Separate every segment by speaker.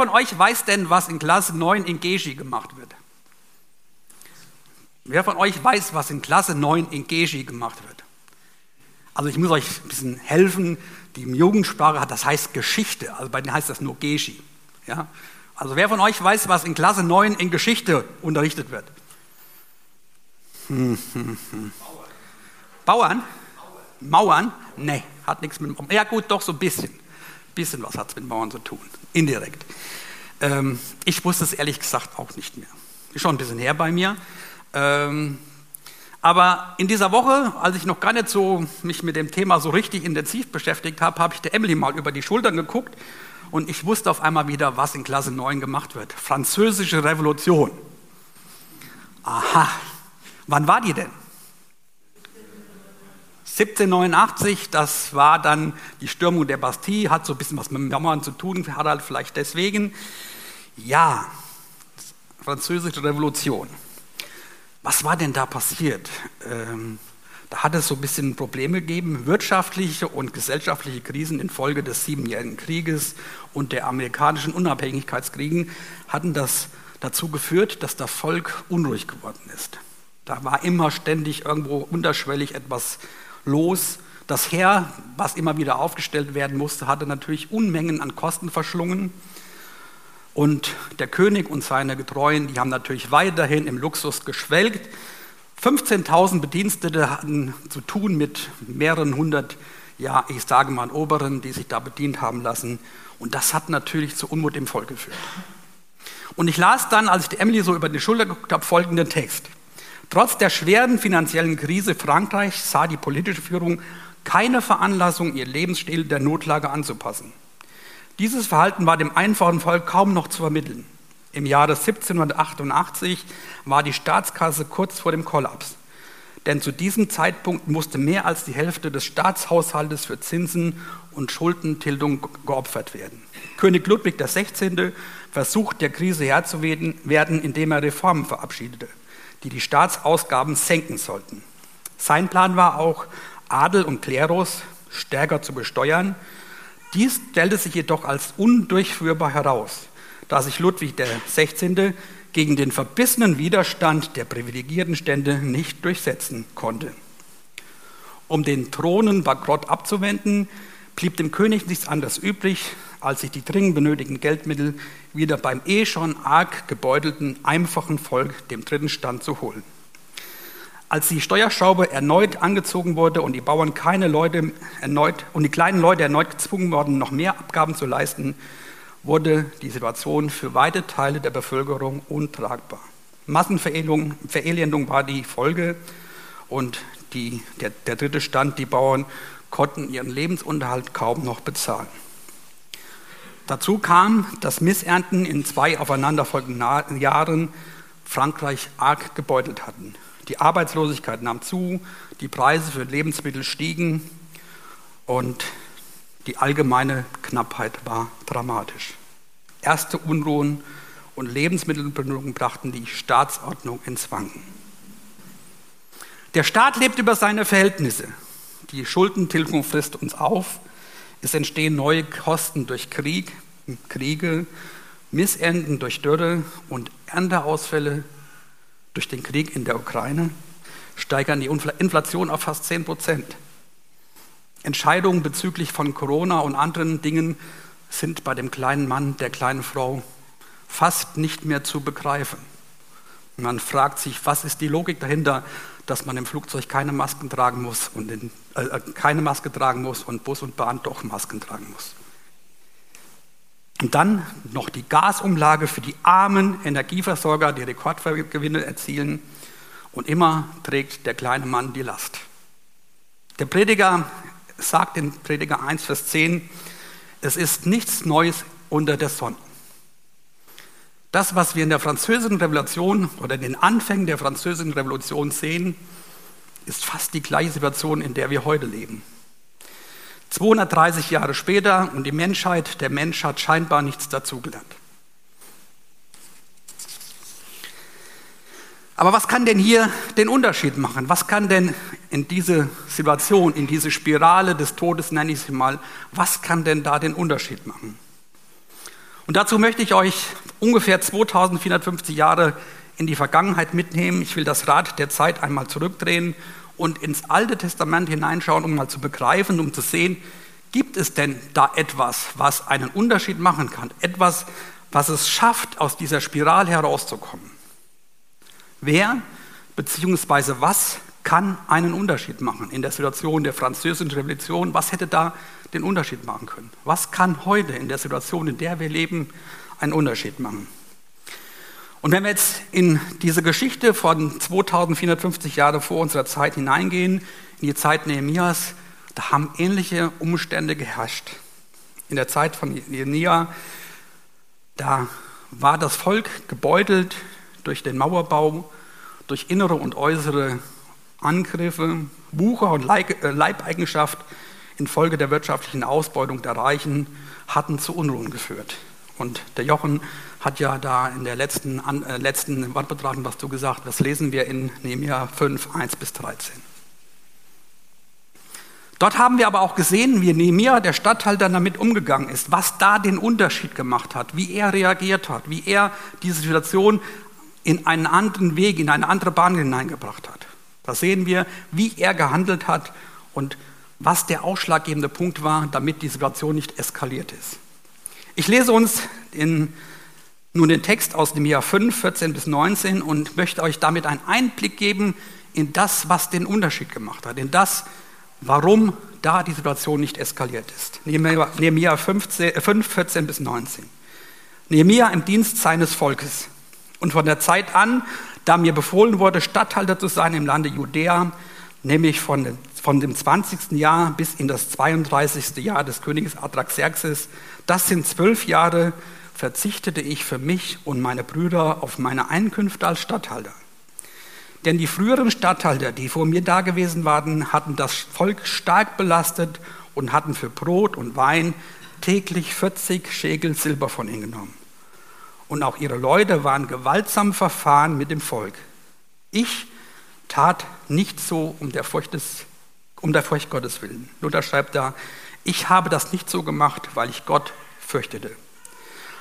Speaker 1: von euch weiß denn, was in Klasse 9 in Geschi gemacht wird? Wer von euch weiß, was in Klasse 9 in Geschi gemacht wird? Also ich muss euch ein bisschen helfen. Die Jugendsprache hat, das heißt Geschichte. Also bei denen heißt das nur Geschi. Ja? Also wer von euch weiß, was in Klasse 9 in Geschichte unterrichtet wird? Hm. Bauern? Mauern? Nee, hat nichts mit. Ja gut, doch so ein bisschen. Bisschen was hat es mit Mauern zu tun. Indirekt. Ähm, ich wusste es ehrlich gesagt auch nicht mehr. Ist schon ein bisschen her bei mir. Ähm, aber in dieser Woche, als ich noch gar nicht so mich mit dem Thema so richtig intensiv beschäftigt habe, habe ich der Emily mal über die Schultern geguckt und ich wusste auf einmal wieder, was in Klasse 9 gemacht wird. Französische Revolution. Aha. Wann war die denn? 1789, das war dann die Stürmung der Bastille, hat so ein bisschen was mit Jammern zu tun, Harald vielleicht deswegen. Ja, Französische Revolution. Was war denn da passiert? Ähm, da hat es so ein bisschen Probleme gegeben, wirtschaftliche und gesellschaftliche Krisen infolge des Siebenjährigen Krieges und der amerikanischen Unabhängigkeitskriegen hatten das dazu geführt, dass das Volk unruhig geworden ist. Da war immer ständig irgendwo unterschwellig etwas los. Das Heer, was immer wieder aufgestellt werden musste, hatte natürlich Unmengen an Kosten verschlungen. Und der König und seine Getreuen, die haben natürlich weiterhin im Luxus geschwelgt. 15.000 Bedienstete hatten zu tun mit mehreren hundert, ja, ich sage mal, Oberen, die sich da bedient haben lassen. Und das hat natürlich zu Unmut im Volk geführt. Und ich las dann, als ich die Emily so über die Schulter geguckt habe, folgenden Text. Trotz der schweren finanziellen Krise Frankreichs sah die politische Führung keine Veranlassung, ihr Lebensstil der Notlage anzupassen. Dieses Verhalten war dem einfachen Volk kaum noch zu vermitteln. Im Jahre 1788 war die Staatskasse kurz vor dem Kollaps. Denn zu diesem Zeitpunkt musste mehr als die Hälfte des Staatshaushaltes für Zinsen und Schuldentilgung geopfert werden. König Ludwig XVI. versucht der Krise Herr zu werden, indem er Reformen verabschiedete, die die Staatsausgaben senken sollten. Sein Plan war auch, Adel und Klerus stärker zu besteuern dies stellte sich jedoch als undurchführbar heraus, da sich Ludwig XVI. gegen den verbissenen Widerstand der privilegierten Stände nicht durchsetzen konnte. Um den Thronenbankrott abzuwenden, blieb dem König nichts anderes übrig, als sich die dringend benötigten Geldmittel wieder beim eh schon arg gebeutelten, einfachen Volk, dem dritten Stand, zu holen. Als die Steuerschraube erneut angezogen wurde und die Bauern keine Leute erneut und die kleinen Leute erneut gezwungen wurden, noch mehr Abgaben zu leisten, wurde die Situation für weite Teile der Bevölkerung untragbar. Massenverelendung war die Folge und die, der, der dritte Stand, die Bauern konnten ihren Lebensunterhalt kaum noch bezahlen. Dazu kam, dass Missernten in zwei aufeinanderfolgenden Jahren Frankreich arg gebeutelt hatten. Die Arbeitslosigkeit nahm zu, die Preise für Lebensmittel stiegen und die allgemeine Knappheit war dramatisch. Erste Unruhen und Lebensmittelbindungen brachten die Staatsordnung ins Wanken. Der Staat lebt über seine Verhältnisse. Die Schuldentilgung frisst uns auf. Es entstehen neue Kosten durch Krieg, Kriege, Missenden durch Dürre und Ernteausfälle durch den Krieg in der Ukraine steigern die Inflation auf fast 10 Prozent. Entscheidungen bezüglich von Corona und anderen Dingen sind bei dem kleinen Mann, der kleinen Frau fast nicht mehr zu begreifen. Man fragt sich, was ist die Logik dahinter, dass man im Flugzeug keine Masken tragen muss und in, äh, keine Maske tragen muss und Bus und Bahn doch Masken tragen muss. Und dann noch die Gasumlage für die armen Energieversorger, die Rekordgewinne erzielen. Und immer trägt der kleine Mann die Last. Der Prediger sagt in Prediger 1, Vers 10, es ist nichts Neues unter der Sonne. Das, was wir in der Französischen Revolution oder in den Anfängen der Französischen Revolution sehen, ist fast die gleiche Situation, in der wir heute leben. 230 Jahre später und die Menschheit, der Mensch hat scheinbar nichts dazugelernt. Aber was kann denn hier den Unterschied machen? Was kann denn in diese Situation, in diese Spirale des Todes, nenne ich sie mal, was kann denn da den Unterschied machen? Und dazu möchte ich euch ungefähr 2450 Jahre in die Vergangenheit mitnehmen. Ich will das Rad der Zeit einmal zurückdrehen und ins Alte Testament hineinschauen, um mal zu begreifen, um zu sehen, gibt es denn da etwas, was einen Unterschied machen kann? Etwas, was es schafft, aus dieser Spirale herauszukommen? Wer bzw. was kann einen Unterschied machen in der Situation der französischen Revolution? Was hätte da den Unterschied machen können? Was kann heute in der Situation, in der wir leben, einen Unterschied machen? Und wenn wir jetzt in diese Geschichte von 2450 Jahre vor unserer Zeit hineingehen, in die Zeit Nehemias, da haben ähnliche Umstände geherrscht. In der Zeit von Nehemia, da war das Volk gebeutelt durch den Mauerbau, durch innere und äußere Angriffe, Wucher und äh, Leibeigenschaft infolge der wirtschaftlichen Ausbeutung der Reichen hatten zu Unruhen geführt. Und der Jochen hat ja da in der letzten, äh, letzten Wortbetrachtung was du gesagt. Das lesen wir in Nehemiah 5, 1 bis 13. Dort haben wir aber auch gesehen, wie Nehemiah, der Statthalter, damit umgegangen ist, was da den Unterschied gemacht hat, wie er reagiert hat, wie er diese Situation in einen anderen Weg, in eine andere Bahn hineingebracht hat. Da sehen wir, wie er gehandelt hat und was der ausschlaggebende Punkt war, damit die Situation nicht eskaliert ist. Ich lese uns in, nun den Text aus dem Jahr 5, 14 bis 19 und möchte euch damit einen Einblick geben in das, was den Unterschied gemacht hat, in das, warum da die Situation nicht eskaliert ist. Nehemiah 5, 14 bis 19. Nehemiah im Dienst seines Volkes. Und von der Zeit an, da mir befohlen wurde, Statthalter zu sein im Lande Judäa, nämlich von, von dem 20. Jahr bis in das 32. Jahr des Königs Adraxerxes, das sind zwölf Jahre, verzichtete ich für mich und meine Brüder auf meine Einkünfte als Statthalter. Denn die früheren Statthalter, die vor mir dagewesen waren, hatten das Volk stark belastet und hatten für Brot und Wein täglich 40 Schäkel Silber von ihnen genommen und auch ihre Leute waren gewaltsam verfahren mit dem Volk. Ich tat nicht so um der Furcht, des, um der Furcht Gottes willen. Luther schreibt da, ich habe das nicht so gemacht, weil ich Gott fürchtete.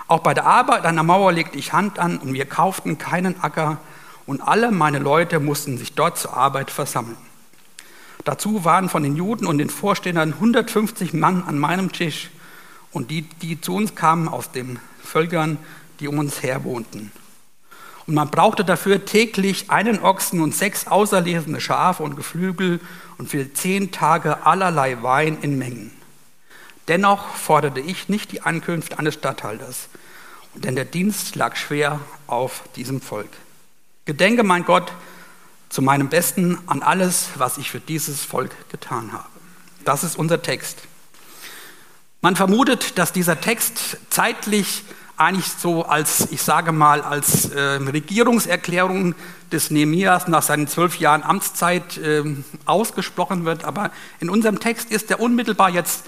Speaker 1: Auch bei der Arbeit an der Mauer legte ich Hand an und wir kauften keinen Acker und alle meine Leute mussten sich dort zur Arbeit versammeln. Dazu waren von den Juden und den Vorstehern 150 Mann an meinem Tisch und die, die zu uns kamen aus den Völkern, die um uns her wohnten. Und man brauchte dafür täglich einen Ochsen und sechs auserlesene Schafe und Geflügel und für zehn Tage allerlei Wein in Mengen. Dennoch forderte ich nicht die Ankünfte eines Statthalters, denn der Dienst lag schwer auf diesem Volk. Gedenke, mein Gott, zu meinem Besten an alles, was ich für dieses Volk getan habe. Das ist unser Text. Man vermutet, dass dieser Text zeitlich eigentlich so als, ich sage mal, als äh, Regierungserklärung des Nehemias nach seinen zwölf Jahren Amtszeit äh, ausgesprochen wird. Aber in unserem Text ist er unmittelbar jetzt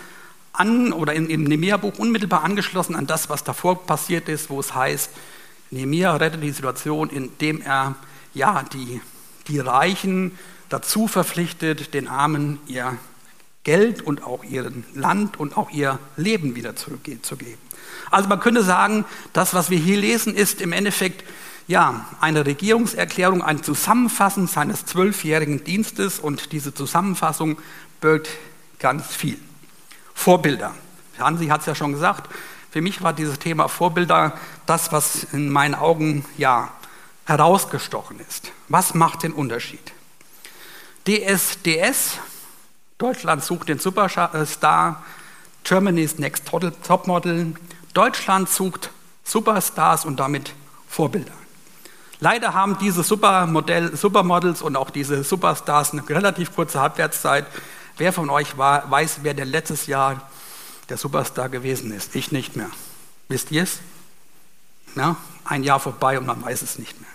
Speaker 1: an, oder in, im Nehemia-Buch unmittelbar angeschlossen an das, was davor passiert ist, wo es heißt, Nehemia rettet die Situation, indem er ja, die, die Reichen dazu verpflichtet, den Armen ihr Geld und auch ihr Land und auch ihr Leben wieder zurückzugeben. Also man könnte sagen, das, was wir hier lesen, ist im Endeffekt ja, eine Regierungserklärung, ein Zusammenfassen seines zwölfjährigen Dienstes und diese Zusammenfassung birgt ganz viel. Vorbilder. Hansi hat es ja schon gesagt, für mich war dieses Thema Vorbilder das, was in meinen Augen ja herausgestochen ist. Was macht den Unterschied? DSDS, Deutschland sucht den Superstar, Germany's Next Topmodel, Deutschland sucht Superstars und damit Vorbilder. Leider haben diese Supermodell, Supermodels und auch diese Superstars eine relativ kurze Halbwertszeit. Wer von euch war, weiß, wer der letztes Jahr der Superstar gewesen ist? Ich nicht mehr. Wisst ihr es? Ja, ein Jahr vorbei und man weiß es nicht mehr.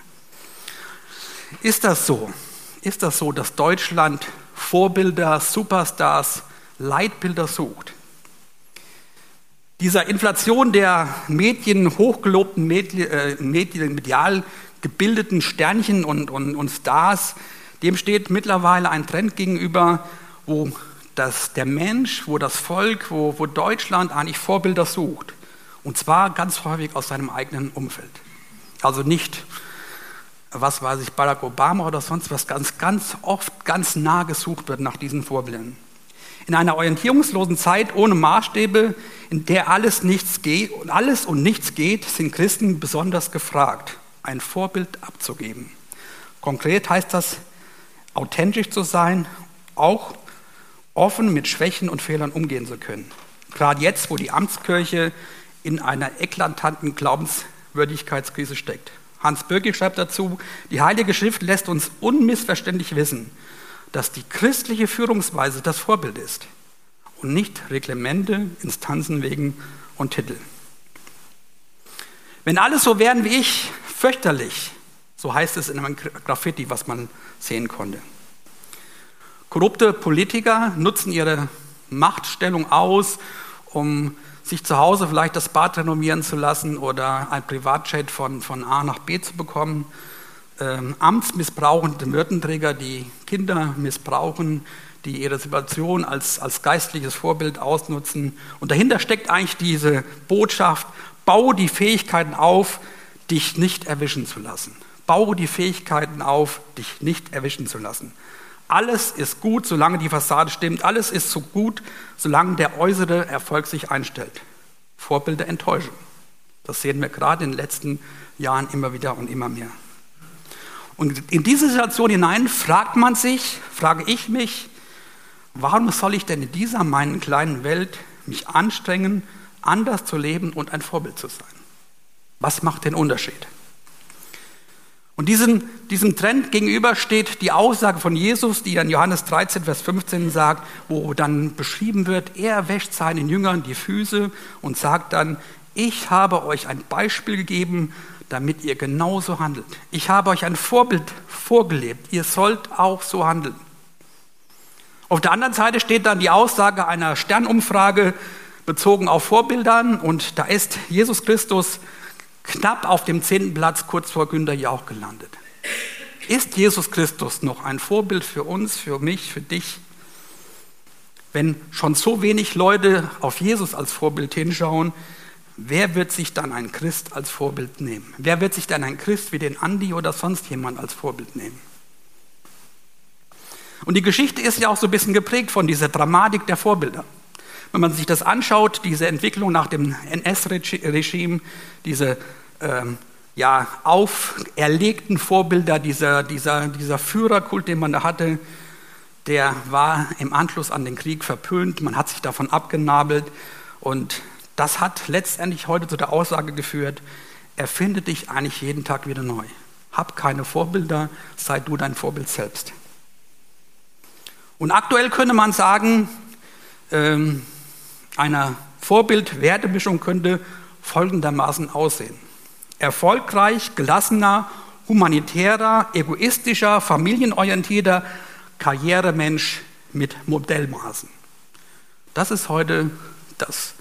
Speaker 1: Ist das so? Ist das so, dass Deutschland Vorbilder, Superstars, Leitbilder sucht? Dieser Inflation der Medien, hochgelobten äh, Medien medial gebildeten Sternchen und, und, und Stars, dem steht mittlerweile ein Trend gegenüber, wo das, der Mensch, wo das Volk, wo, wo Deutschland eigentlich Vorbilder sucht. Und zwar ganz häufig aus seinem eigenen Umfeld. Also nicht, was weiß ich, Barack Obama oder sonst was, ganz, ganz oft ganz nah gesucht wird nach diesen Vorbildern. In einer orientierungslosen Zeit ohne Maßstäbe, in der alles, nichts geht, alles und nichts geht, sind Christen besonders gefragt, ein Vorbild abzugeben. Konkret heißt das, authentisch zu sein, auch offen mit Schwächen und Fehlern umgehen zu können. Gerade jetzt, wo die Amtskirche in einer eklatanten Glaubenswürdigkeitskrise steckt. Hans Böcki schreibt dazu, die Heilige Schrift lässt uns unmissverständlich wissen, dass die christliche Führungsweise das Vorbild ist und nicht Reglemente, Instanzen wegen und Titel. Wenn alles so wären wie ich, fürchterlich, so heißt es in einem Graffiti, was man sehen konnte. Korrupte Politiker nutzen ihre Machtstellung aus, um sich zu Hause vielleicht das Bad renovieren zu lassen oder ein Privatjet von, von A nach B zu bekommen. Ähm, amtsmissbrauchende Würdenträger, die Kinder missbrauchen, die ihre Situation als, als geistliches Vorbild ausnutzen. Und dahinter steckt eigentlich diese Botschaft, baue die Fähigkeiten auf, dich nicht erwischen zu lassen. Baue die Fähigkeiten auf, dich nicht erwischen zu lassen. Alles ist gut, solange die Fassade stimmt. Alles ist so gut, solange der äußere Erfolg sich einstellt. Vorbilder enttäuschen. Das sehen wir gerade in den letzten Jahren immer wieder und immer mehr. Und in diese Situation hinein fragt man sich, frage ich mich, warum soll ich denn in dieser meinen kleinen Welt mich anstrengen, anders zu leben und ein Vorbild zu sein? Was macht den Unterschied? Und diesem, diesem Trend gegenüber steht die Aussage von Jesus, die in Johannes 13, Vers 15 sagt, wo dann beschrieben wird, er wäscht seinen Jüngern die Füße und sagt dann, ich habe euch ein Beispiel gegeben, damit ihr genauso handelt. Ich habe euch ein Vorbild vorgelebt. Ihr sollt auch so handeln. Auf der anderen Seite steht dann die Aussage einer Sternumfrage bezogen auf Vorbildern und da ist Jesus Christus knapp auf dem zehnten Platz kurz vor Günter Jauch gelandet. Ist Jesus Christus noch ein Vorbild für uns, für mich, für dich? Wenn schon so wenig Leute auf Jesus als Vorbild hinschauen, wer wird sich dann ein Christ als Vorbild nehmen? Wer wird sich dann ein Christ wie den Andi oder sonst jemand als Vorbild nehmen? Und die Geschichte ist ja auch so ein bisschen geprägt von dieser Dramatik der Vorbilder. Wenn man sich das anschaut, diese Entwicklung nach dem NS-Regime, diese ähm, ja, auferlegten Vorbilder, dieser, dieser, dieser Führerkult, den man da hatte, der war im Anschluss an den Krieg verpönt, man hat sich davon abgenabelt und das hat letztendlich heute zu der Aussage geführt, erfinde dich eigentlich jeden Tag wieder neu. Hab keine Vorbilder, sei du dein Vorbild selbst. Und aktuell könnte man sagen, ähm, einer Vorbild-Wertemischung könnte folgendermaßen aussehen. Erfolgreich, gelassener, humanitärer, egoistischer, familienorientierter Karrieremensch mit Modellmaßen. Das ist heute das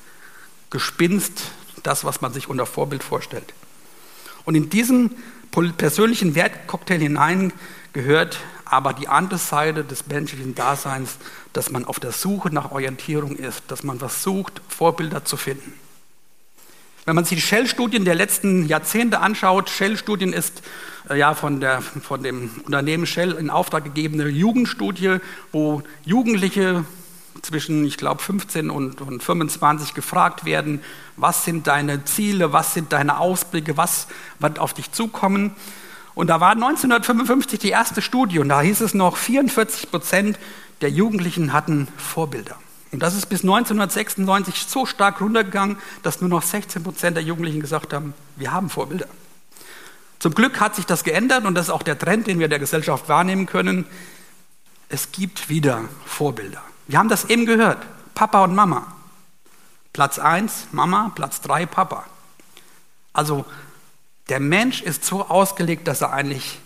Speaker 1: Gespinst, das, was man sich unter Vorbild vorstellt. Und in diesen persönlichen Wertcocktail hinein gehört aber die andere Seite des menschlichen Daseins, dass man auf der Suche nach Orientierung ist, dass man versucht, Vorbilder zu finden. Wenn man sich die Shell-Studien der letzten Jahrzehnte anschaut, Shell-Studien ist äh, ja von, der, von dem Unternehmen Shell in Auftrag gegebene Jugendstudie, wo Jugendliche zwischen, ich glaube, 15 und, und 25 gefragt werden, was sind deine Ziele, was sind deine Ausblicke, was wird auf dich zukommen. Und da war 1955 die erste Studie und da hieß es noch, 44 Prozent der Jugendlichen hatten Vorbilder. Und das ist bis 1996 so stark runtergegangen, dass nur noch 16 Prozent der Jugendlichen gesagt haben, wir haben Vorbilder. Zum Glück hat sich das geändert und das ist auch der Trend, den wir der Gesellschaft wahrnehmen können. Es gibt wieder Vorbilder. Wir haben das eben gehört. Papa und Mama. Platz 1 Mama, Platz 3 Papa. Also der Mensch ist so ausgelegt, dass er eigentlich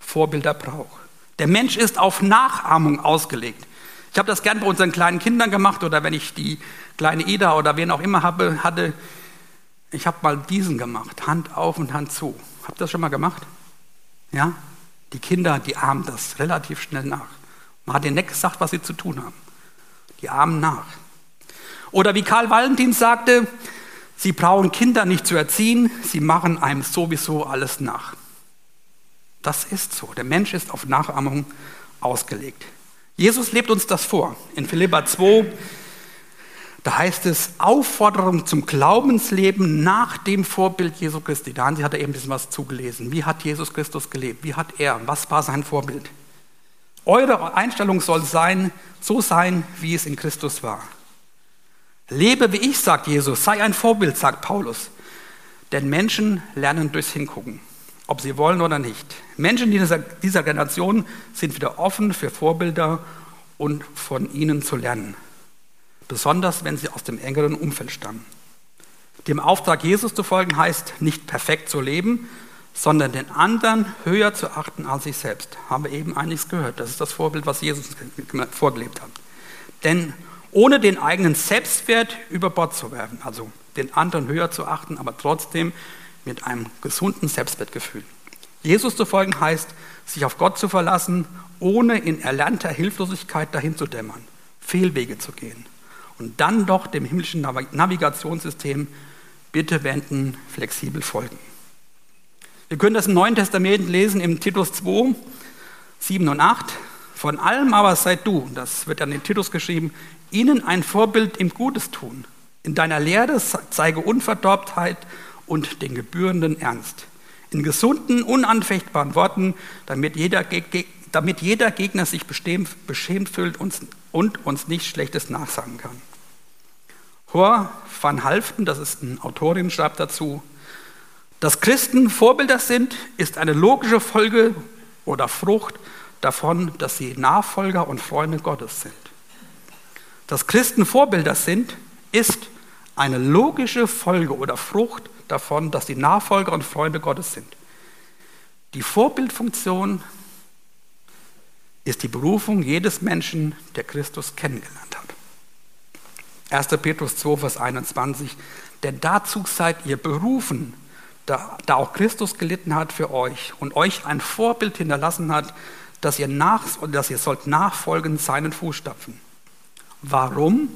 Speaker 1: Vorbilder braucht. Der Mensch ist auf Nachahmung ausgelegt. Ich habe das gern bei unseren kleinen Kindern gemacht oder wenn ich die kleine Ida oder wen auch immer habe, hatte, ich habe mal diesen gemacht, Hand auf und Hand zu. Habt ihr das schon mal gemacht? Ja? Die Kinder, die ahmen das relativ schnell nach. Man hat ihnen nicht gesagt, was sie zu tun haben. Die ahmen nach. Oder wie Karl Valentin sagte, Sie brauchen Kinder nicht zu erziehen, sie machen einem sowieso alles nach. Das ist so. Der Mensch ist auf Nachahmung ausgelegt. Jesus lebt uns das vor. In Philippa 2, da heißt es Aufforderung zum Glaubensleben nach dem Vorbild Jesu Christi. Da hat er eben ein bisschen was zugelesen. Wie hat Jesus Christus gelebt? Wie hat er? Was war sein Vorbild? Eure Einstellung soll sein, so sein, wie es in Christus war. Lebe wie ich, sagt Jesus, sei ein Vorbild, sagt Paulus. Denn Menschen lernen durchs Hingucken, ob sie wollen oder nicht. Menschen dieser, dieser Generation sind wieder offen für Vorbilder und von ihnen zu lernen. Besonders wenn sie aus dem engeren Umfeld stammen. Dem Auftrag Jesus zu folgen heißt nicht perfekt zu leben, sondern den anderen höher zu achten als sich selbst. Haben wir eben einiges gehört. Das ist das Vorbild, was Jesus vorgelebt hat. Denn ohne den eigenen Selbstwert über Bord zu werfen, also den anderen höher zu achten, aber trotzdem mit einem gesunden Selbstwertgefühl. Jesus zu folgen heißt, sich auf Gott zu verlassen, ohne in erlernter Hilflosigkeit dahin zu dämmern, Fehlwege zu gehen und dann doch dem himmlischen Navigationssystem bitte wenden, flexibel folgen. Wir können das im Neuen Testament lesen im Titus 2, 7 und 8. Von allem aber seid du, das wird an den Titus geschrieben, ihnen ein Vorbild im Gutes tun. In deiner Lehre zeige Unverdorbtheit und den gebührenden Ernst. In gesunden, unanfechtbaren Worten, damit jeder, damit jeder Gegner sich beschämt fühlt und uns nichts Schlechtes nachsagen kann. Hor van Halften, das ist eine Autorin, schreibt dazu, dass Christen Vorbilder sind, ist eine logische Folge oder Frucht davon, dass sie Nachfolger und Freunde Gottes sind. Dass Christen Vorbilder sind, ist eine logische Folge oder Frucht davon, dass sie Nachfolger und Freunde Gottes sind. Die Vorbildfunktion ist die Berufung jedes Menschen, der Christus kennengelernt hat. 1. Petrus 2, Vers 21. Denn dazu seid ihr berufen, da, da auch Christus gelitten hat für euch und euch ein Vorbild hinterlassen hat, dass ihr, nach, dass ihr sollt nachfolgen seinen Fußstapfen. Warum?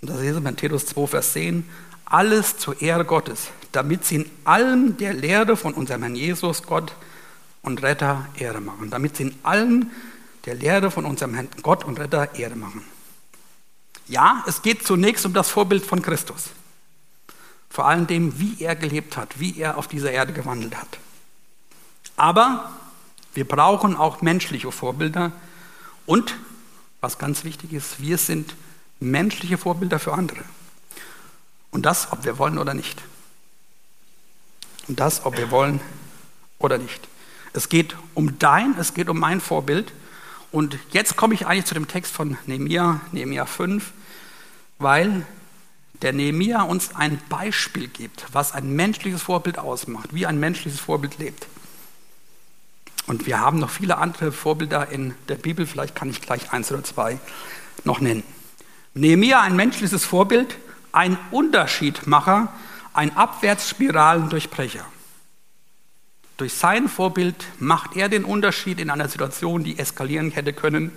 Speaker 1: Und das lesen wir in Titus 2, Vers 10. Alles zur Ehre Gottes, damit sie in allem der Lehre von unserem Herrn Jesus, Gott und Retter Ehre machen. Damit sie in allem der Lehre von unserem Herrn Gott und Retter Ehre machen. Ja, es geht zunächst um das Vorbild von Christus. Vor allem dem, wie er gelebt hat, wie er auf dieser Erde gewandelt hat. Aber wir brauchen auch menschliche Vorbilder und, was ganz wichtig ist, wir sind menschliche Vorbilder für andere. Und das, ob wir wollen oder nicht. Und das, ob wir wollen oder nicht. Es geht um dein, es geht um mein Vorbild. Und jetzt komme ich eigentlich zu dem Text von Nehemiah, Nehemiah 5, weil der Nehemia uns ein Beispiel gibt, was ein menschliches Vorbild ausmacht, wie ein menschliches Vorbild lebt. Und wir haben noch viele andere Vorbilder in der Bibel, vielleicht kann ich gleich eins oder zwei noch nennen. Nehemia, ein menschliches Vorbild, ein Unterschiedmacher, ein Abwärtsspiralendurchbrecher. Durch sein Vorbild macht er den Unterschied in einer Situation, die eskalieren hätte können.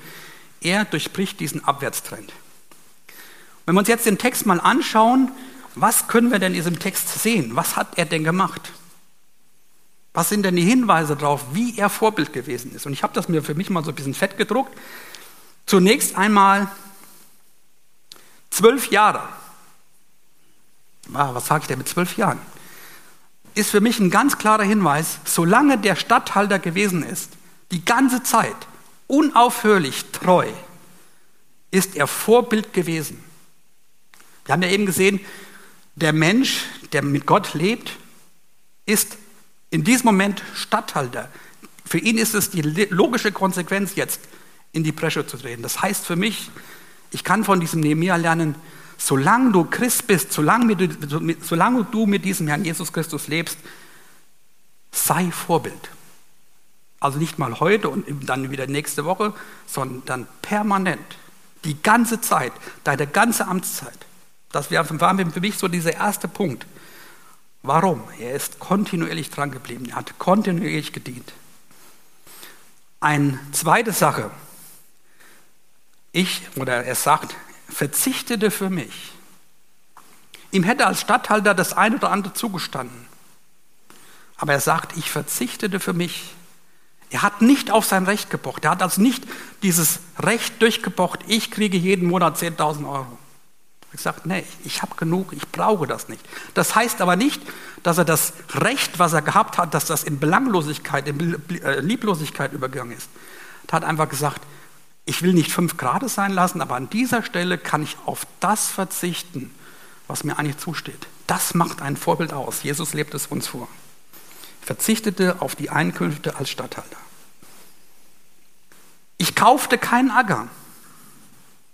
Speaker 1: Er durchbricht diesen Abwärtstrend. Wenn wir uns jetzt den Text mal anschauen, was können wir denn in diesem Text sehen? Was hat er denn gemacht? Was sind denn die Hinweise darauf, wie er Vorbild gewesen ist? Und ich habe das mir für mich mal so ein bisschen fett gedruckt. Zunächst einmal zwölf Jahre. Ah, was sage ich denn mit zwölf Jahren? Ist für mich ein ganz klarer Hinweis, solange der Statthalter gewesen ist, die ganze Zeit, unaufhörlich treu, ist er Vorbild gewesen. Wir haben ja eben gesehen, der Mensch, der mit Gott lebt, ist in diesem Moment Statthalter. Für ihn ist es die logische Konsequenz jetzt, in die Bresche zu treten. Das heißt für mich, ich kann von diesem Nehemiah lernen, solange du Christ bist, solange du, solange du mit diesem Herrn Jesus Christus lebst, sei Vorbild. Also nicht mal heute und dann wieder nächste Woche, sondern permanent, die ganze Zeit, deine ganze Amtszeit. Das war für mich so dieser erste Punkt. Warum? Er ist kontinuierlich dran geblieben. Er hat kontinuierlich gedient. Eine zweite Sache. Ich, oder er sagt, verzichtete für mich. Ihm hätte als Statthalter das eine oder andere zugestanden. Aber er sagt, ich verzichtete für mich. Er hat nicht auf sein Recht gepocht. Er hat also nicht dieses Recht durchgepocht, ich kriege jeden Monat 10.000 Euro. Er sagt, nee, ich habe genug, ich brauche das nicht. Das heißt aber nicht, dass er das Recht, was er gehabt hat, dass das in Belanglosigkeit, in äh, Lieblosigkeit übergegangen ist. Er hat einfach gesagt, ich will nicht fünf Grad sein lassen, aber an dieser Stelle kann ich auf das verzichten, was mir eigentlich zusteht. Das macht ein Vorbild aus. Jesus lebt es uns vor. Verzichtete auf die Einkünfte als Statthalter. Ich kaufte keinen Acker.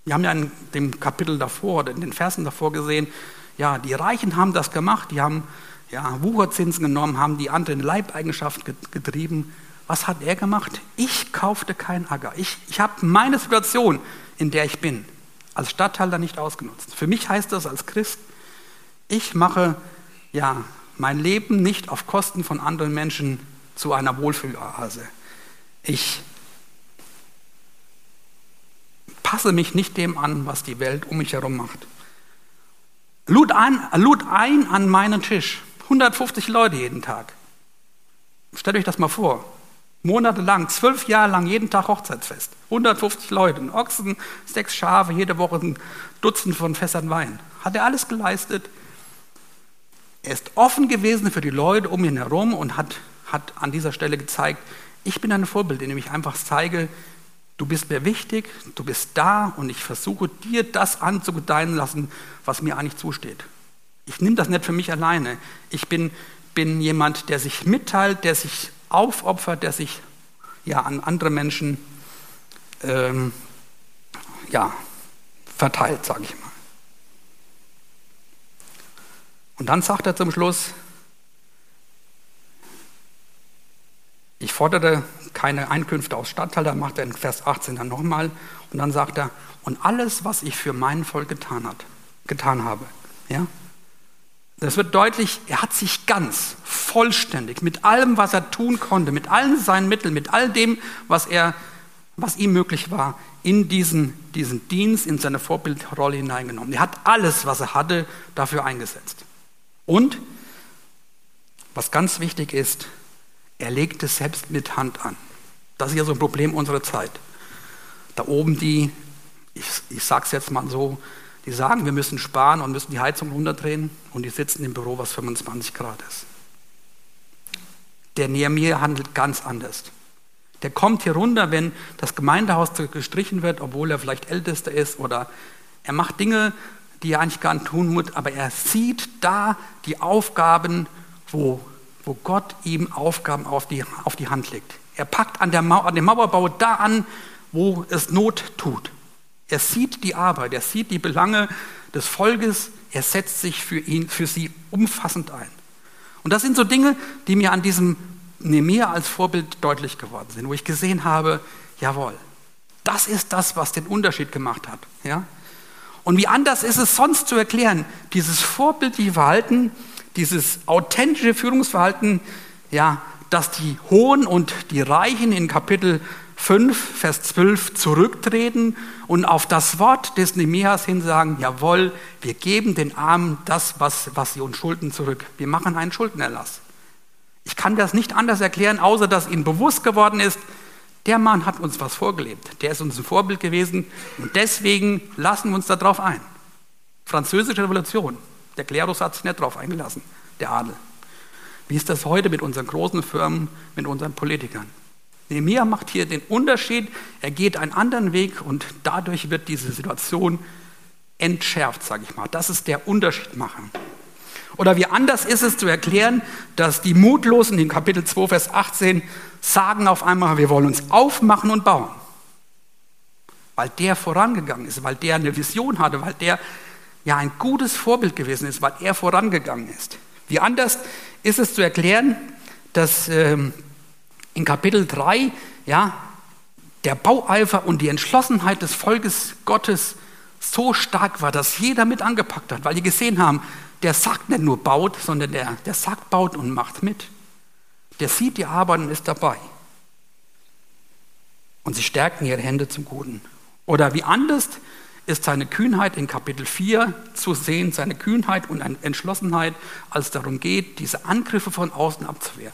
Speaker 1: Wir haben ja in dem Kapitel davor oder in den Versen davor gesehen, ja, die Reichen haben das gemacht, die haben ja, Wucherzinsen genommen, haben die anderen Leibeigenschaft getrieben. Was hat er gemacht? Ich kaufte keinen Acker. Ich, ich habe meine Situation, in der ich bin, als Stadthalter nicht ausgenutzt. Für mich heißt das als Christ, ich mache ja, mein Leben nicht auf Kosten von anderen Menschen zu einer Wohlfühloase. Ich passe mich nicht dem an, was die Welt um mich herum macht. Lud ein, lud ein an meinen Tisch. 150 Leute jeden Tag. Stellt euch das mal vor. Monatelang, zwölf Jahre lang, jeden Tag Hochzeitsfest. 150 Leute, Ochsen, sechs Schafe, jede Woche ein Dutzend von Fässern Wein. Hat er alles geleistet. Er ist offen gewesen für die Leute um ihn herum und hat, hat an dieser Stelle gezeigt, ich bin ein Vorbild, indem ich einfach zeige, Du bist mir wichtig, du bist da und ich versuche dir das anzugedeihen lassen, was mir eigentlich zusteht. Ich nehme das nicht für mich alleine. Ich bin, bin jemand, der sich mitteilt, der sich aufopfert, der sich ja, an andere Menschen ähm, ja, verteilt, sage ich mal. Und dann sagt er zum Schluss, ich fordere keine Einkünfte aus Stadthalter, macht er in Vers 18 dann nochmal. Und dann sagt er, und alles, was ich für mein Volk getan, hat, getan habe. Ja? Das wird deutlich, er hat sich ganz, vollständig, mit allem, was er tun konnte, mit allen seinen Mitteln, mit all dem, was, er, was ihm möglich war, in diesen, diesen Dienst, in seine Vorbildrolle hineingenommen. Er hat alles, was er hatte, dafür eingesetzt. Und, was ganz wichtig ist, er legt es selbst mit Hand an. Das ist ja so ein Problem unserer Zeit. Da oben die, ich, ich sage es jetzt mal so, die sagen, wir müssen sparen und müssen die Heizung runterdrehen und die sitzen im Büro, was 25 Grad ist. Der Nehemiah handelt ganz anders. Der kommt hier runter, wenn das Gemeindehaus gestrichen wird, obwohl er vielleicht Ältester ist oder er macht Dinge, die er eigentlich gar nicht tun muss, aber er sieht da die Aufgaben, wo, wo Gott ihm Aufgaben auf die, auf die Hand legt. Er packt an, der Mauer, an dem Mauerbau da an, wo es Not tut. Er sieht die Arbeit, er sieht die Belange des Volkes, er setzt sich für ihn, für sie umfassend ein. Und das sind so Dinge, die mir an diesem Nemir als Vorbild deutlich geworden sind, wo ich gesehen habe, jawohl, das ist das, was den Unterschied gemacht hat. Ja? Und wie anders ist es sonst zu erklären, dieses vorbildliche Verhalten, dieses authentische Führungsverhalten, ja, dass die Hohen und die Reichen in Kapitel 5, Vers 12 zurücktreten und auf das Wort des Nehemias hin sagen, jawohl, wir geben den Armen das, was, was sie uns schulden, zurück. Wir machen einen Schuldenerlass. Ich kann das nicht anders erklären, außer dass ihnen bewusst geworden ist, der Mann hat uns was vorgelebt. Der ist uns ein Vorbild gewesen und deswegen lassen wir uns darauf ein. Französische Revolution. Der Klerus hat sich nicht darauf eingelassen, der Adel. Wie ist das heute mit unseren großen Firmen, mit unseren Politikern? Nehemiah macht hier den Unterschied, er geht einen anderen Weg und dadurch wird diese Situation entschärft, sage ich mal. Das ist der Unterschied machen. Oder wie anders ist es zu erklären, dass die Mutlosen in Kapitel 2, Vers 18 sagen auf einmal, wir wollen uns aufmachen und bauen. Weil der vorangegangen ist, weil der eine Vision hatte, weil der ja ein gutes Vorbild gewesen ist, weil er vorangegangen ist. Wie anders ist es zu erklären, dass ähm, in Kapitel 3 ja, der Baueifer und die Entschlossenheit des Volkes Gottes so stark war, dass jeder mit angepackt hat, weil die gesehen haben, der sagt nicht nur baut, sondern der, der sagt baut und macht mit. Der sieht die Arbeit und ist dabei. Und sie stärken ihre Hände zum Guten. Oder wie anders ist seine Kühnheit in Kapitel 4 zu sehen, seine Kühnheit und Entschlossenheit, als es darum geht, diese Angriffe von außen abzuwehren.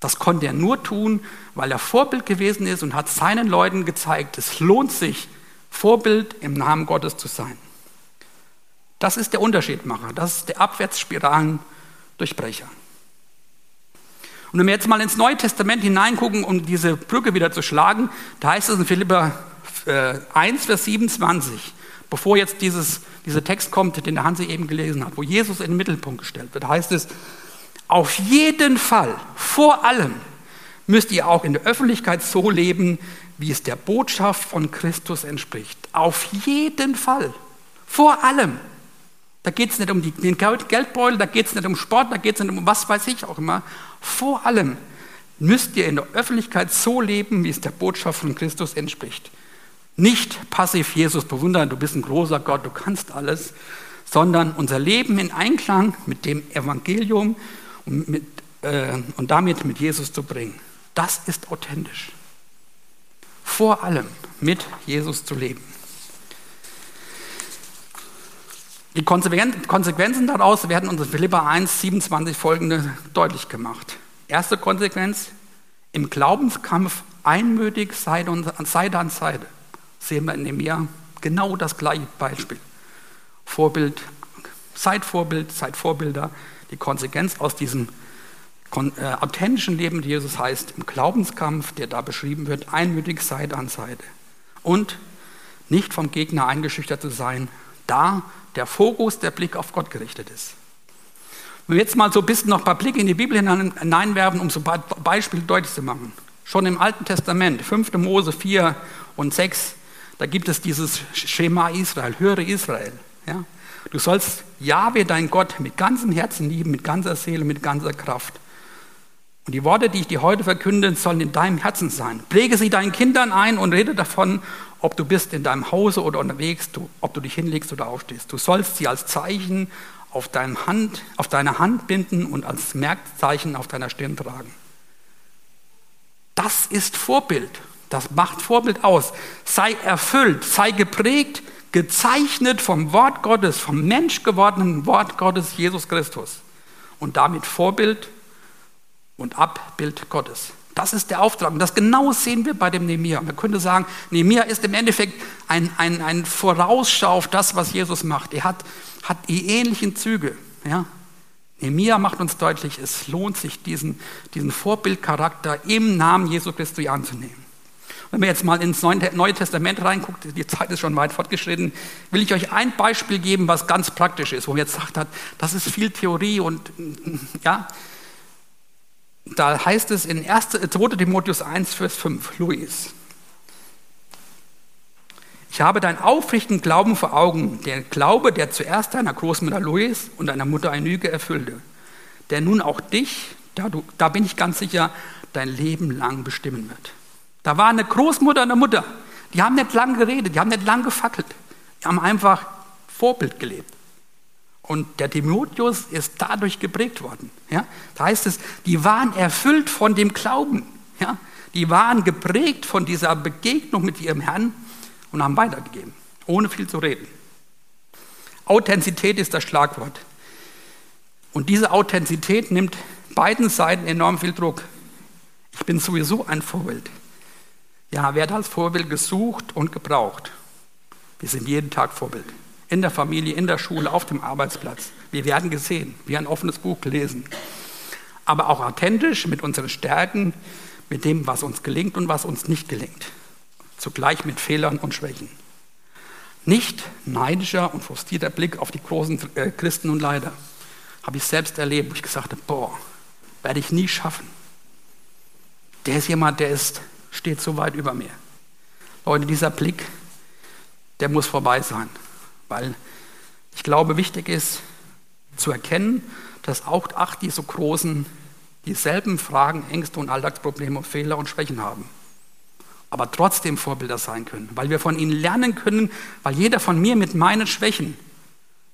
Speaker 1: Das konnte er nur tun, weil er Vorbild gewesen ist und hat seinen Leuten gezeigt, es lohnt sich, Vorbild im Namen Gottes zu sein. Das ist der Unterschiedmacher, das ist der Abwärtsspiralendurchbrecher. Und wenn wir jetzt mal ins Neue Testament hineingucken, um diese Brücke wieder zu schlagen, da heißt es in Philippa 1, äh, Vers 27, bevor jetzt dieses, dieser Text kommt, den der Hansi eben gelesen hat, wo Jesus in den Mittelpunkt gestellt wird, heißt es, auf jeden Fall, vor allem, müsst ihr auch in der Öffentlichkeit so leben, wie es der Botschaft von Christus entspricht. Auf jeden Fall, vor allem. Da geht es nicht um den Geldbeutel, da geht es nicht um Sport, da geht es nicht um was weiß ich auch immer. Vor allem müsst ihr in der Öffentlichkeit so leben, wie es der Botschaft von Christus entspricht. Nicht passiv Jesus bewundern, du bist ein großer Gott, du kannst alles, sondern unser Leben in Einklang mit dem Evangelium und, mit, äh, und damit mit Jesus zu bringen. Das ist authentisch. Vor allem mit Jesus zu leben. Die Konsequenzen daraus werden uns in Philippa 1, 27 folgende deutlich gemacht. Erste Konsequenz, im Glaubenskampf einmütig Seite an Seite sehen wir in dem Jahr genau das gleiche Beispiel. Vorbild, seid Vorbild, seid Vorbilder. Die Konsequenz aus diesem äh, authentischen Leben Jesus heißt im Glaubenskampf, der da beschrieben wird, einmütig Seite an Seite. Und nicht vom Gegner eingeschüchtert zu sein, da der Fokus, der Blick auf Gott gerichtet ist. Wenn wir jetzt mal so ein bisschen noch ein paar Blicke in die Bibel hineinwerfen, um so ein Beispiele deutlich zu machen. Schon im Alten Testament, 5. Mose 4 und 6, da gibt es dieses Schema Israel, höre Israel. Ja? Du sollst Jahwe, dein Gott, mit ganzem Herzen lieben, mit ganzer Seele, mit ganzer Kraft. Und die Worte, die ich dir heute verkünde, sollen in deinem Herzen sein. Pflege sie deinen Kindern ein und rede davon, ob du bist in deinem Hause oder unterwegs, du, ob du dich hinlegst oder aufstehst. Du sollst sie als Zeichen auf, Hand, auf deine Hand binden und als Merkzeichen auf deiner Stirn tragen. Das ist Vorbild. Das macht Vorbild aus. Sei erfüllt, sei geprägt, gezeichnet vom Wort Gottes, vom menschgewordenen Wort Gottes, Jesus Christus. Und damit Vorbild und Abbild Gottes. Das ist der Auftrag. Und das genau sehen wir bei dem Nehemiah. Man könnte sagen, Nehemiah ist im Endeffekt ein, ein, ein Vorausschau auf das, was Jesus macht. Er hat, hat die ähnlichen Züge. Ja? Nehemiah macht uns deutlich, es lohnt sich, diesen, diesen Vorbildcharakter im Namen Jesu Christi anzunehmen. Wenn man jetzt mal ins Neue Testament reinguckt, die Zeit ist schon weit fortgeschritten, will ich euch ein Beispiel geben, was ganz praktisch ist, wo man jetzt sagt hat, das ist viel Theorie und ja, da heißt es in 1, 2 Timotheus 1, Vers 5, Luis, ich habe deinen aufrichtigen Glauben vor Augen, der Glaube, der zuerst deiner Großmutter Louis und deiner Mutter Einüge erfüllte, der nun auch dich, da, du, da bin ich ganz sicher, dein Leben lang bestimmen wird. Da war eine Großmutter und eine Mutter, die haben nicht lang geredet, die haben nicht lang gefackelt, die haben einfach Vorbild gelebt. Und der Timotheus ist dadurch geprägt worden. Ja? Da heißt es, die waren erfüllt von dem Glauben. Ja? Die waren geprägt von dieser Begegnung mit ihrem Herrn und haben weitergegeben, ohne viel zu reden. Authentizität ist das Schlagwort. Und diese Authentizität nimmt beiden Seiten enorm viel Druck. Ich bin sowieso ein Vorbild. Ja, wer hat als Vorbild gesucht und gebraucht? Wir sind jeden Tag Vorbild in der Familie, in der Schule, auf dem Arbeitsplatz. Wir werden gesehen, wie ein offenes Buch gelesen. Aber auch authentisch mit unseren Stärken, mit dem, was uns gelingt und was uns nicht gelingt. Zugleich mit Fehlern und Schwächen. Nicht neidischer und frustrierter Blick auf die großen äh, Christen und Leider. Habe ich selbst erlebt, wo ich gesagt habe, boah, werde ich nie schaffen. Der ist jemand, der ist, steht so weit über mir. Leute, dieser Blick, der muss vorbei sein. Weil ich glaube, wichtig ist zu erkennen, dass auch acht die so großen dieselben Fragen, Ängste und Alltagsprobleme, Fehler und Schwächen haben. Aber trotzdem Vorbilder sein können, weil wir von ihnen lernen können, weil jeder von mir mit meinen Schwächen,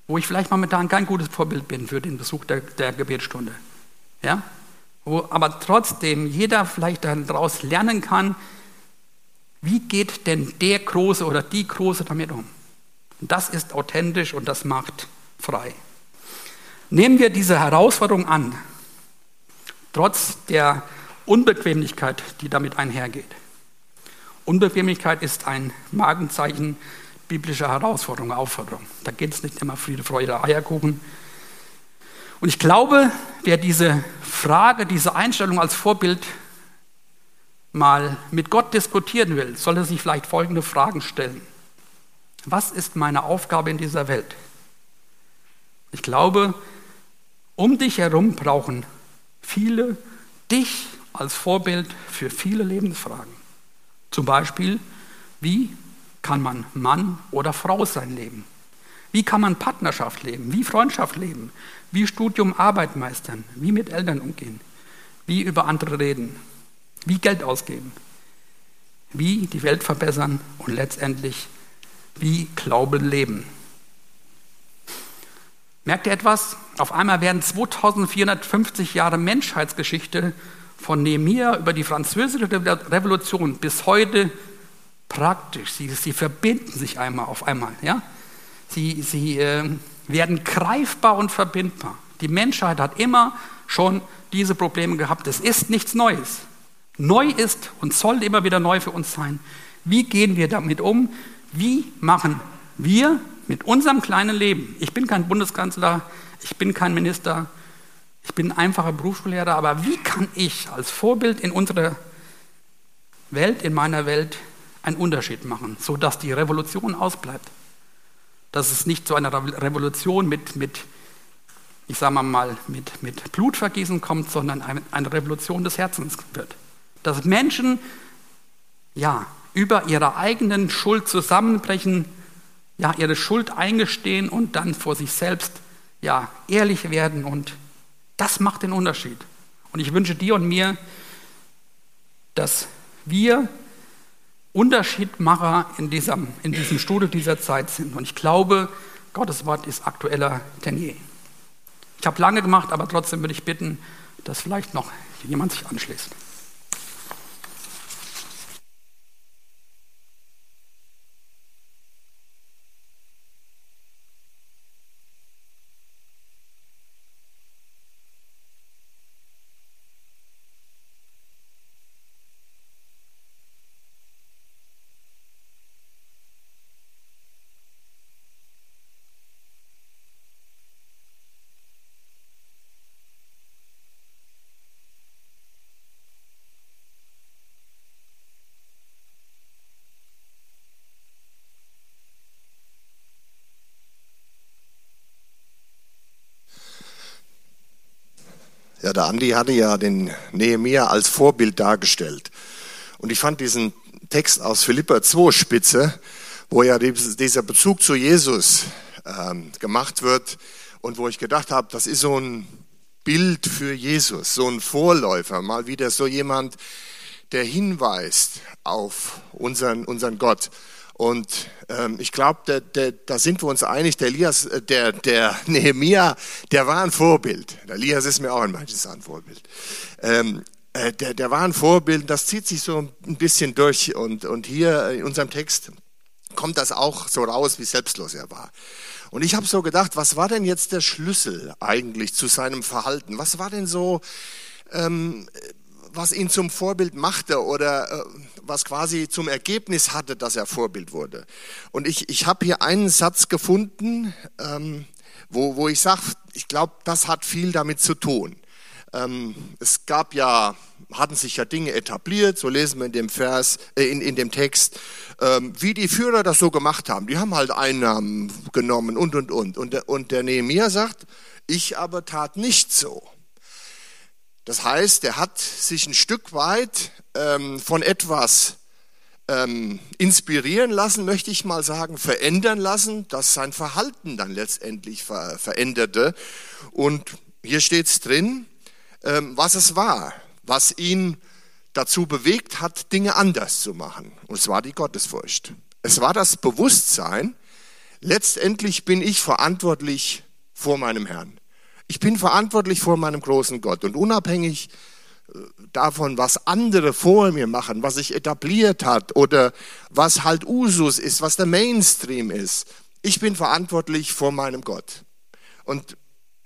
Speaker 1: wo ich vielleicht momentan kein gutes Vorbild bin für den Besuch der, der Gebetsstunde, ja, wo aber trotzdem jeder vielleicht daraus lernen kann, Wie geht denn der Große oder die Große damit um? das ist authentisch und das macht frei. Nehmen wir diese Herausforderung an, trotz der Unbequemlichkeit, die damit einhergeht. Unbequemlichkeit ist ein Magenzeichen biblischer Herausforderung, Aufforderung. Da geht es nicht immer Friede, Freude, Eierkuchen. Und ich glaube, wer diese Frage, diese Einstellung als Vorbild mal mit Gott diskutieren will, sollte sich vielleicht folgende Fragen stellen. Was ist meine Aufgabe in dieser Welt? Ich glaube, um dich herum brauchen viele dich als Vorbild für viele Lebensfragen. Zum Beispiel, wie kann man Mann oder Frau sein Leben? Wie kann man Partnerschaft leben? Wie Freundschaft leben? Wie Studium Arbeit meistern? Wie mit Eltern umgehen? Wie über andere reden? Wie Geld ausgeben, wie die Welt verbessern und letztendlich wie Glauben leben. Merkt ihr etwas? Auf einmal werden 2450 Jahre Menschheitsgeschichte von Nehemiah über die französische Revolution bis heute praktisch. Sie, sie verbinden sich einmal auf einmal. Ja? Sie, sie äh, werden greifbar und verbindbar. Die Menschheit hat immer schon diese Probleme gehabt. Es ist nichts Neues neu ist und soll immer wieder neu für uns sein. Wie gehen wir damit um? Wie machen wir mit unserem kleinen Leben? Ich bin kein Bundeskanzler, ich bin kein Minister, ich bin ein einfacher Berufsschullehrer, aber wie kann ich als Vorbild in unserer Welt, in meiner Welt, einen Unterschied machen, sodass die Revolution ausbleibt? Dass es nicht zu einer Revolution mit, mit ich sage mal, mit, mit Blutvergießen kommt, sondern eine Revolution des Herzens wird. Dass Menschen ja, über ihre eigenen Schuld zusammenbrechen, ja, ihre Schuld eingestehen und dann vor sich selbst ja, ehrlich werden. Und das macht den Unterschied. Und ich wünsche dir und mir, dass wir Unterschiedmacher in diesem, in diesem Studio dieser Zeit sind. Und ich glaube, Gottes Wort ist aktueller denn je. Ich habe lange gemacht, aber trotzdem würde ich bitten, dass vielleicht noch jemand sich anschließt.
Speaker 2: Ja, der Andi hatte ja den Nehemiah als Vorbild dargestellt. Und ich fand diesen Text aus Philippa 2 spitze, wo ja dieser Bezug zu Jesus ähm, gemacht wird und wo ich gedacht habe, das ist so ein Bild für Jesus, so ein Vorläufer, mal wieder so jemand, der hinweist auf unseren, unseren Gott. Und ähm, ich glaube, da sind wir uns einig, der, Elias, äh, der, der Nehemia, der war ein Vorbild. Der Elias ist mir auch ein manches ein Vorbild. Ähm, äh, der, der war ein Vorbild, das zieht sich so ein bisschen durch. Und, und hier in unserem Text kommt das auch so raus, wie selbstlos er war. Und ich habe so gedacht, was war denn jetzt der Schlüssel eigentlich zu seinem Verhalten? Was war denn so... Ähm, was ihn zum Vorbild machte oder äh, was quasi zum Ergebnis hatte, dass er Vorbild wurde. Und ich, ich habe hier einen Satz gefunden, ähm, wo, wo ich sage, ich glaube, das hat viel damit zu tun. Ähm, es gab ja, hatten sich ja Dinge etabliert, so lesen wir in dem Vers, äh, in, in dem Text, ähm, wie die Führer das so gemacht haben. Die haben halt Einnahmen genommen und, und, und. Und der, und der Nehemiah sagt, ich aber tat nicht so. Das heißt, er hat sich ein Stück weit ähm, von etwas ähm, inspirieren lassen, möchte ich mal sagen, verändern lassen, das sein Verhalten dann letztendlich ver veränderte. Und hier steht es drin, ähm, was es war, was ihn dazu bewegt hat, Dinge anders zu machen. Und es war die Gottesfurcht. Es war das Bewusstsein, letztendlich bin ich verantwortlich vor meinem Herrn. Ich bin verantwortlich vor meinem großen Gott und unabhängig davon, was andere vor mir machen, was sich etabliert hat oder was halt Usus ist, was der Mainstream ist. Ich bin verantwortlich vor meinem Gott. Und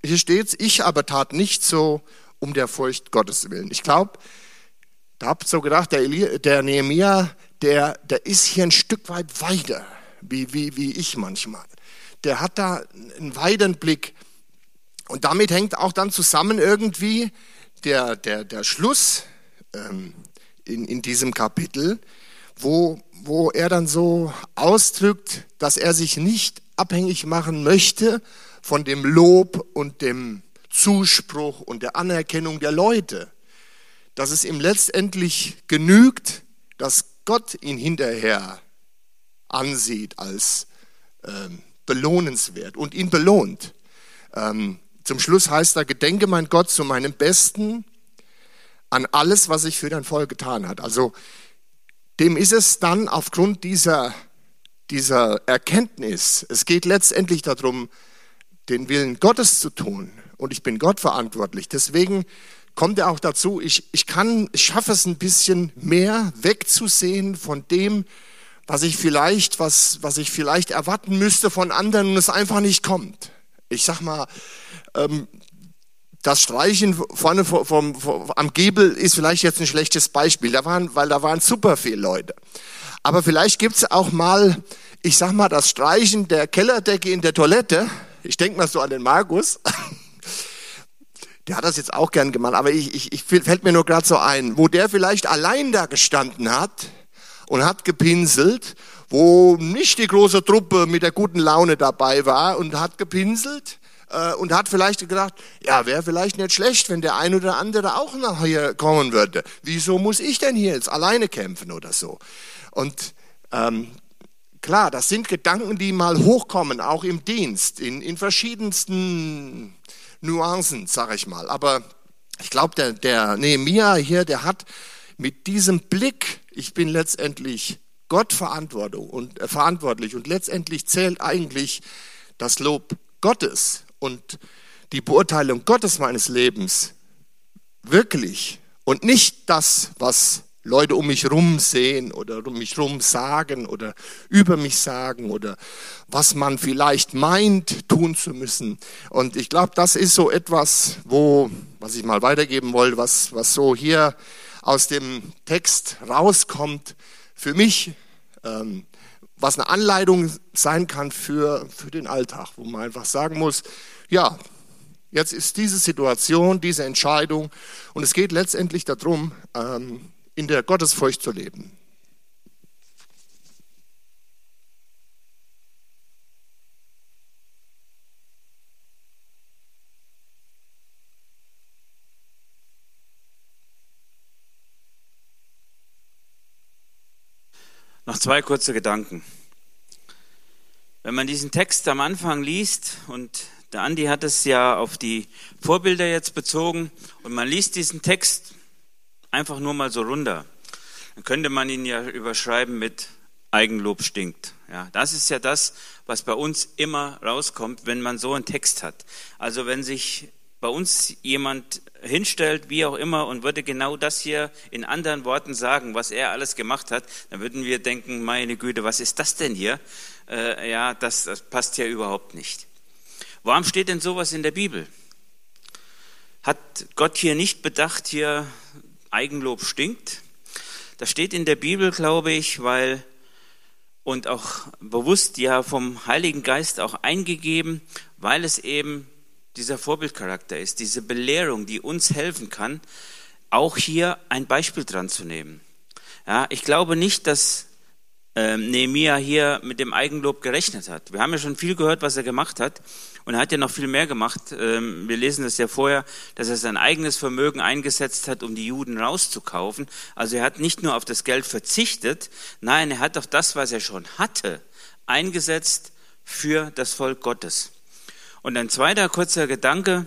Speaker 2: hier steht's, ich aber tat nicht so um der Furcht Gottes willen. Ich glaube, da habt so gedacht, der, Eli, der Nehemiah, der, der ist hier ein Stück weit weiter, wie, wie, wie ich manchmal. Der hat da einen weiteren Blick. Und damit hängt auch dann zusammen irgendwie der, der, der Schluss ähm, in, in diesem Kapitel, wo, wo er dann so ausdrückt, dass er sich nicht abhängig machen möchte von dem Lob und dem Zuspruch und der Anerkennung der Leute. Dass es ihm letztendlich genügt, dass Gott ihn hinterher ansieht als ähm, belohnenswert und ihn belohnt. Ähm, zum Schluss heißt er, gedenke mein Gott zu meinem Besten an alles, was ich für dein Volk getan hat. Also dem ist es dann aufgrund dieser, dieser Erkenntnis, es geht letztendlich darum, den Willen Gottes zu tun. Und ich bin Gott verantwortlich. Deswegen kommt er auch dazu, ich, ich kann, ich schaffe es ein bisschen mehr wegzusehen von dem, was ich vielleicht, was, was ich vielleicht erwarten müsste von anderen und es einfach nicht kommt. Ich sag mal, ähm, das Streichen vorne vom, vom, vom, am Gebel ist vielleicht jetzt ein schlechtes Beispiel, da waren, weil da waren super viele Leute. Aber vielleicht gibt's auch mal, ich sag mal, das Streichen der Kellerdecke in der Toilette. Ich denke mal so an den Markus. Der hat das jetzt auch gern gemacht, aber ich, ich, ich fällt mir nur gerade so ein, wo der vielleicht allein da gestanden hat und hat gepinselt, wo nicht die große Truppe mit der guten Laune dabei war und hat gepinselt äh, und hat vielleicht gedacht, ja, wäre vielleicht nicht schlecht, wenn der ein oder andere auch nachher kommen würde. Wieso muss ich denn hier jetzt alleine kämpfen oder so? Und ähm, klar, das sind Gedanken, die mal hochkommen, auch im Dienst, in, in verschiedensten Nuancen, sag ich mal. Aber ich glaube, der, der Nehemiah hier, der hat mit diesem Blick, ich bin letztendlich Gott Verantwortung und, äh, verantwortlich und letztendlich zählt eigentlich das Lob Gottes und die Beurteilung Gottes meines Lebens wirklich und nicht das, was Leute um mich rum sehen oder um mich rum sagen oder über mich sagen oder was man vielleicht meint tun zu müssen. Und ich glaube, das ist so etwas, wo, was ich mal weitergeben wollte, was, was so hier aus dem Text rauskommt, für mich, ähm, was eine Anleitung sein kann für, für den Alltag, wo man einfach sagen muss, ja, jetzt ist diese Situation, diese Entscheidung und es geht letztendlich darum, ähm, in der Gottesfurcht zu leben.
Speaker 3: Noch zwei kurze Gedanken. Wenn man diesen Text am Anfang liest und der Andi hat es ja auf die Vorbilder jetzt bezogen und man liest diesen Text einfach nur mal so runter, dann könnte man ihn ja überschreiben mit Eigenlob stinkt. Ja, das ist ja das, was bei uns immer rauskommt, wenn man so einen Text hat. Also wenn sich bei uns jemand hinstellt, wie auch immer, und würde genau das hier in anderen Worten sagen, was er alles gemacht hat, dann würden wir denken, meine Güte, was ist das denn hier? Äh, ja, das, das passt ja überhaupt nicht. Warum steht denn sowas in der Bibel? Hat Gott hier nicht bedacht, hier Eigenlob stinkt? Das steht in der Bibel, glaube ich, weil und auch bewusst ja vom Heiligen Geist auch eingegeben, weil es eben dieser Vorbildcharakter ist, diese Belehrung, die uns helfen kann, auch hier ein Beispiel dran zu nehmen. Ja, ich glaube nicht, dass ähm, Nehemia hier mit dem Eigenlob gerechnet hat. Wir haben ja schon viel gehört, was er gemacht hat. Und er hat ja noch viel mehr gemacht. Ähm, wir lesen das ja vorher, dass er sein eigenes Vermögen eingesetzt hat, um die Juden rauszukaufen. Also er hat nicht nur auf das Geld verzichtet, nein, er hat auch das, was er schon hatte, eingesetzt für das Volk Gottes. Und ein zweiter kurzer Gedanke.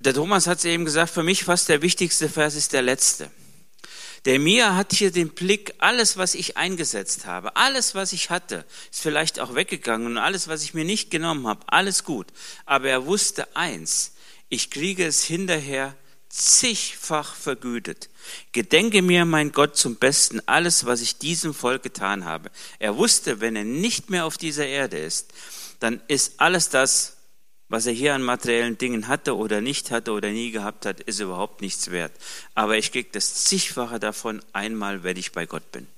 Speaker 3: Der Thomas hat es eben gesagt, für mich fast der wichtigste Vers ist der letzte. Der Mia hat hier den Blick, alles, was ich eingesetzt habe, alles, was ich hatte, ist vielleicht auch weggegangen und alles, was ich mir nicht genommen habe, alles gut. Aber er wusste eins, Ich kriege es hinterher zigfach vergütet. Gedenke mir, mein Gott, zum Besten alles, was ich diesem Volk getan habe. Er wusste, wenn er nicht mehr auf dieser Erde ist, dann ist alles das, was er hier an materiellen Dingen hatte oder nicht hatte oder nie gehabt hat, ist überhaupt nichts wert. Aber ich kriege das zigfache davon einmal, wenn ich bei Gott bin.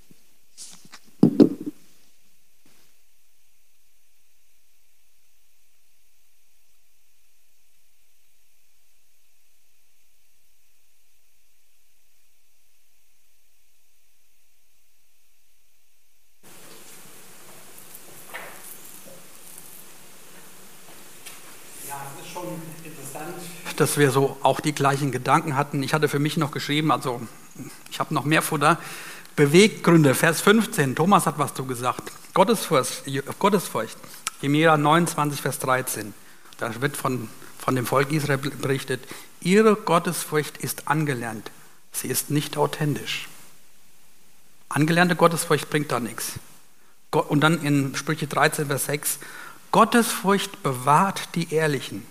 Speaker 1: Dass wir so auch die gleichen Gedanken hatten. Ich hatte für mich noch geschrieben, also ich habe noch mehr Futter. Beweggründe, Vers 15, Thomas hat was zu gesagt. Gottesfurcht, Gottesfurcht, Jemira 29, Vers 13. Da wird von, von dem Volk Israel berichtet, ihre Gottesfurcht ist angelernt, sie ist nicht authentisch. Angelernte Gottesfurcht bringt da nichts. Und dann in Sprüche 13, Vers 6, Gottesfurcht bewahrt die Ehrlichen,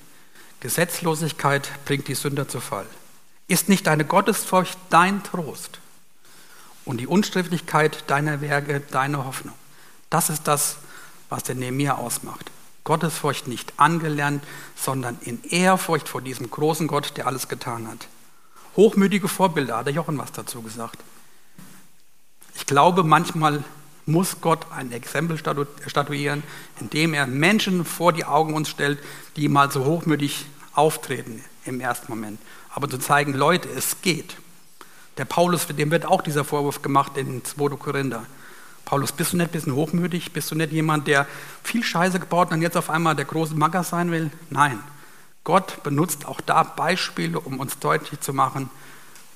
Speaker 1: Gesetzlosigkeit bringt die Sünder zu Fall. Ist nicht deine Gottesfurcht dein Trost und die Unschriftlichkeit deiner Werke deine Hoffnung? Das ist das, was der Nehemiah ausmacht. Gottesfurcht nicht angelernt, sondern in Ehrfurcht vor diesem großen Gott, der alles getan hat. Hochmütige Vorbilder, hat der Jochen was dazu gesagt. Ich glaube, manchmal muss Gott ein Exempel statuieren, indem er Menschen vor die Augen uns stellt, die mal so hochmütig auftreten im ersten Moment. Aber zu zeigen, Leute, es geht. Der Paulus, dem wird auch dieser Vorwurf gemacht in 2. Korinther. Paulus, bist du nicht ein bisschen hochmütig? Bist du nicht jemand, der viel Scheiße gebaut und jetzt auf einmal der große Macker sein will? Nein. Gott benutzt auch da Beispiele, um uns deutlich zu machen,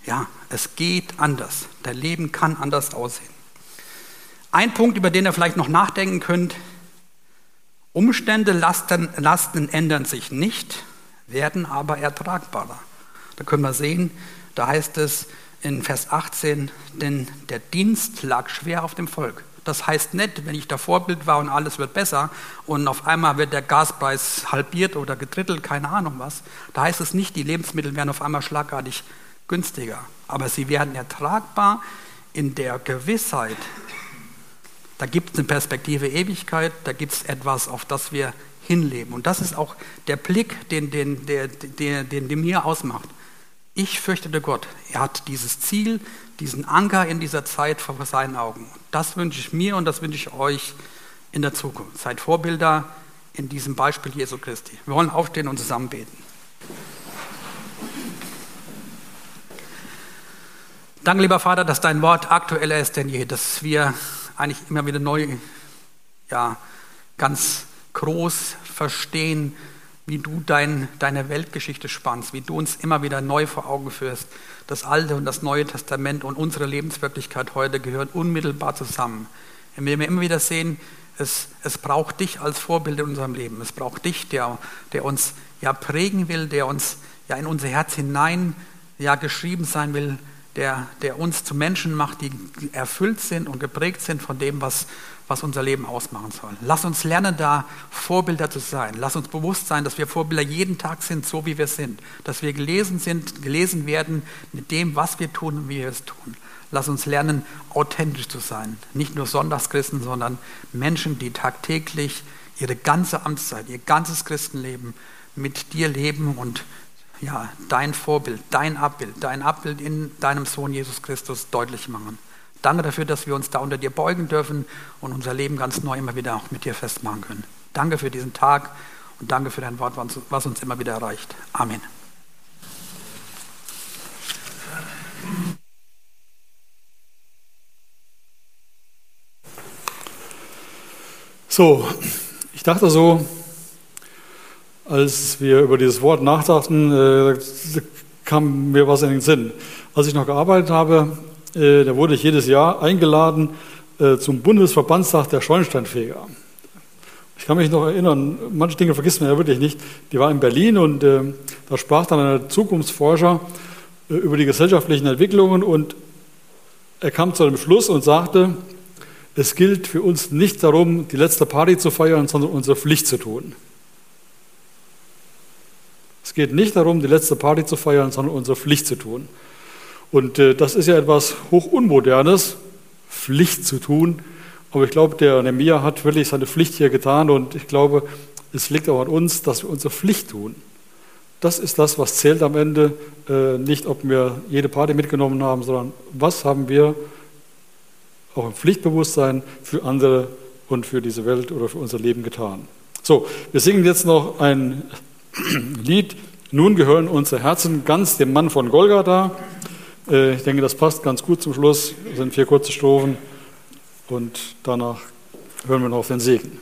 Speaker 1: ja, es geht anders. Dein Leben kann anders aussehen. Ein Punkt, über den ihr vielleicht noch nachdenken könnt. Umstände, Lasten, Lasten ändern sich nicht, werden aber ertragbarer. Da können wir sehen, da heißt es in Vers 18, denn der Dienst lag schwer auf dem Volk. Das heißt nicht, wenn ich da Vorbild war und alles wird besser und auf einmal wird der Gaspreis halbiert oder gedrittelt, keine Ahnung was. Da heißt es nicht, die Lebensmittel werden auf einmal schlagartig günstiger, aber sie werden ertragbar in der Gewissheit, da gibt es eine Perspektive Ewigkeit, da gibt es etwas, auf das wir hinleben. Und das ist auch der Blick, den, den, der, der, den, den mir ausmacht. Ich fürchtete Gott. Er hat dieses Ziel, diesen Anker in dieser Zeit vor seinen Augen. Das wünsche ich mir und das wünsche ich euch in der Zukunft. Seid Vorbilder in diesem Beispiel Jesu Christi. Wir wollen aufstehen und zusammen beten. Danke, lieber Vater, dass dein Wort aktueller ist denn je, dass wir eigentlich immer wieder neu, ja, ganz groß verstehen, wie du dein, deine Weltgeschichte spannst, wie du uns immer wieder neu vor Augen führst. Das Alte und das Neue Testament und unsere Lebenswirklichkeit heute gehören unmittelbar zusammen. Wenn wir immer wieder sehen, es, es braucht dich als Vorbild in unserem Leben. Es braucht dich, der, der uns ja prägen will, der uns ja in unser Herz hinein ja geschrieben sein will, der, der uns zu Menschen macht, die erfüllt sind und geprägt sind von dem, was, was unser Leben ausmachen soll. Lass uns lernen, da Vorbilder zu sein. Lass uns bewusst sein, dass wir Vorbilder jeden Tag sind, so wie wir sind. Dass wir gelesen sind, gelesen werden mit dem, was wir tun und wie wir es tun. Lass uns lernen, authentisch zu sein. Nicht nur Sonntagschristen, sondern Menschen, die tagtäglich ihre ganze Amtszeit, ihr ganzes Christenleben mit dir leben und ja, dein Vorbild, dein Abbild, dein Abbild in deinem Sohn Jesus Christus deutlich machen. Danke dafür, dass wir uns da unter dir beugen dürfen und unser Leben ganz neu immer wieder auch mit dir festmachen können. Danke für diesen Tag und danke für dein Wort, was uns immer wieder erreicht. Amen.
Speaker 4: So, ich dachte so, als wir über dieses Wort nachdachten, äh, kam mir was in den Sinn. Als ich noch gearbeitet habe, äh, da wurde ich jedes Jahr eingeladen äh, zum Bundesverbandstag der Schornsteinfeger. Ich kann mich noch erinnern, manche Dinge vergisst man ja wirklich nicht. Die war in Berlin und äh, da sprach dann ein Zukunftsforscher äh, über die gesellschaftlichen Entwicklungen und er kam zu einem Schluss und sagte, es gilt für uns nicht darum, die letzte Party zu feiern, sondern unsere Pflicht zu tun. Es geht nicht darum, die letzte Party zu feiern, sondern unsere Pflicht zu tun. Und äh, das ist ja etwas hochunmodernes, Pflicht zu tun. Aber ich glaube, der Nemia hat wirklich seine Pflicht hier getan und ich glaube, es liegt auch an uns, dass wir unsere Pflicht tun. Das ist das, was zählt am Ende. Äh, nicht, ob wir jede Party mitgenommen haben, sondern was haben wir auch im Pflichtbewusstsein für andere und für diese Welt oder für unser Leben getan. So, wir singen jetzt noch ein Lied. Nun gehören unsere Herzen ganz dem Mann von Golgatha. Äh, ich denke, das passt ganz gut zum Schluss. Das sind vier kurze Strophen und danach hören wir noch auf den Segen.